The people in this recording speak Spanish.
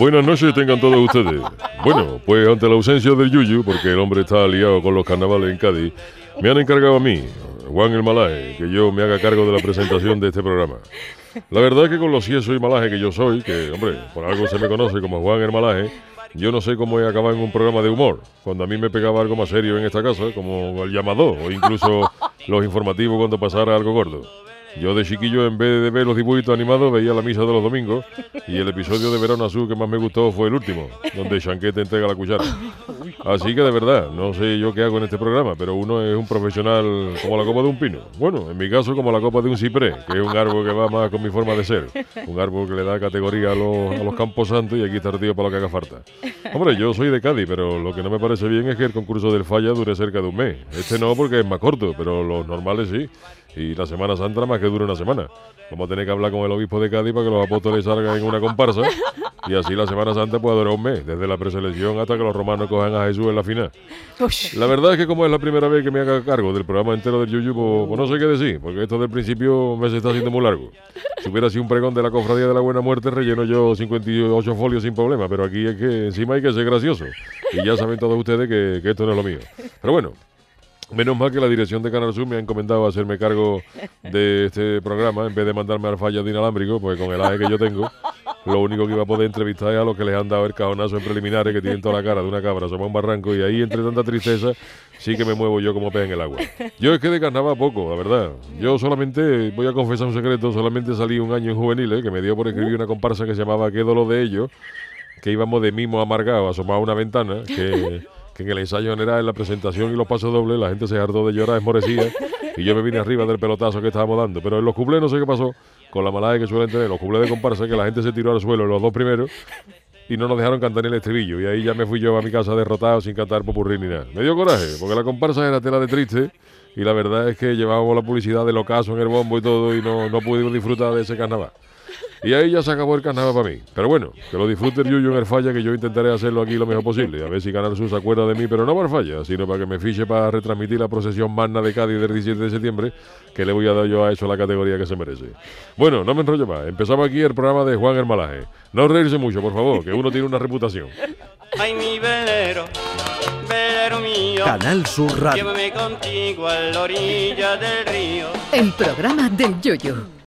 Buenas noches tengan todos ustedes. Bueno, pues ante la ausencia del Yuyu, porque el hombre está liado con los carnavales en Cádiz, me han encargado a mí, Juan el Malaje, que yo me haga cargo de la presentación de este programa. La verdad es que con los ciesos y malaje que yo soy, que, hombre, por algo se me conoce como Juan el Malaje, yo no sé cómo he acabado en un programa de humor, cuando a mí me pegaba algo más serio en esta casa, como el llamado, o incluso los informativos cuando pasara algo gordo. Yo de chiquillo, en vez de ver los dibujitos animados, veía la misa de los domingos y el episodio de Verano Azul que más me gustó fue el último, donde Chanquete entrega la cuchara. Así que de verdad, no sé yo qué hago en este programa, pero uno es un profesional como la copa de un pino. Bueno, en mi caso como la copa de un ciprés, que es un árbol que va más con mi forma de ser. Un árbol que le da categoría a los, a los campos santos y aquí está tío para lo que haga falta. Hombre, yo soy de Cádiz, pero lo que no me parece bien es que el concurso del falla dure cerca de un mes. Este no porque es más corto, pero los normales sí. Y la Semana Santa más que dura una semana. Vamos a tener que hablar con el obispo de Cádiz para que los apóstoles salgan en una comparsa y así la Semana Santa puede durar un mes, desde la preselección hasta que los romanos cojan a Jesús en la final. La verdad es que como es la primera vez que me haga cargo del programa entero del Yuyu, pues, pues no sé qué decir, porque esto del principio me se está haciendo muy largo. Si hubiera sido un pregón de la cofradía de la buena muerte, relleno yo 58 folios sin problema, pero aquí es que encima hay que ser gracioso. Y ya saben todos ustedes que, que esto no es lo mío. Pero bueno, Menos mal que la dirección de Canal Sur me ha encomendado hacerme cargo de este programa en vez de mandarme al fallo de inalámbrico, pues con el aje que yo tengo, lo único que iba a poder entrevistar es a los que les han dado el cajonazo en preliminares que tienen toda la cara de una cabra, somos un barranco y ahí entre tanta tristeza sí que me muevo yo como pez en el agua. Yo es que de carnaval poco, la verdad. Yo solamente, voy a confesar un secreto, solamente salí un año en juveniles que me dio por escribir una comparsa que se llamaba Qué dolor de ellos, que íbamos de mimo amargado asomado a una ventana, que en el ensayo general, en la presentación y los pasos dobles, la gente se hartó de llorar esmorecida y yo me vine arriba del pelotazo que estábamos dando. Pero en los cuplés no sé qué pasó, con la malada que suelen tener los cuplés de comparsa, que la gente se tiró al suelo los dos primeros y no nos dejaron cantar ni el estribillo. Y ahí ya me fui yo a mi casa derrotado sin cantar popurrí ni nada. Me dio coraje, porque la comparsa era tela de triste y la verdad es que llevábamos la publicidad del ocaso en el bombo y todo y no, no pudimos disfrutar de ese carnaval. Y ahí ya se acabó el carnaval para mí. Pero bueno, que lo disfrute el Yuyu en el falla, que yo intentaré hacerlo aquí lo mejor posible. A ver si Canal Sur se acuerda de mí, pero no para falla, sino para que me fiche para retransmitir la procesión magna de Cádiz del 17 de septiembre, que le voy a dar yo a eso la categoría que se merece. Bueno, no me enrollo más. Empezamos aquí el programa de Juan Hermalaje. No reírse mucho, por favor, que uno tiene una reputación. Ay, mi velero, velero mío. Canal Sur Radio. Llévame contigo a la orilla del río. El programa del Yoyo.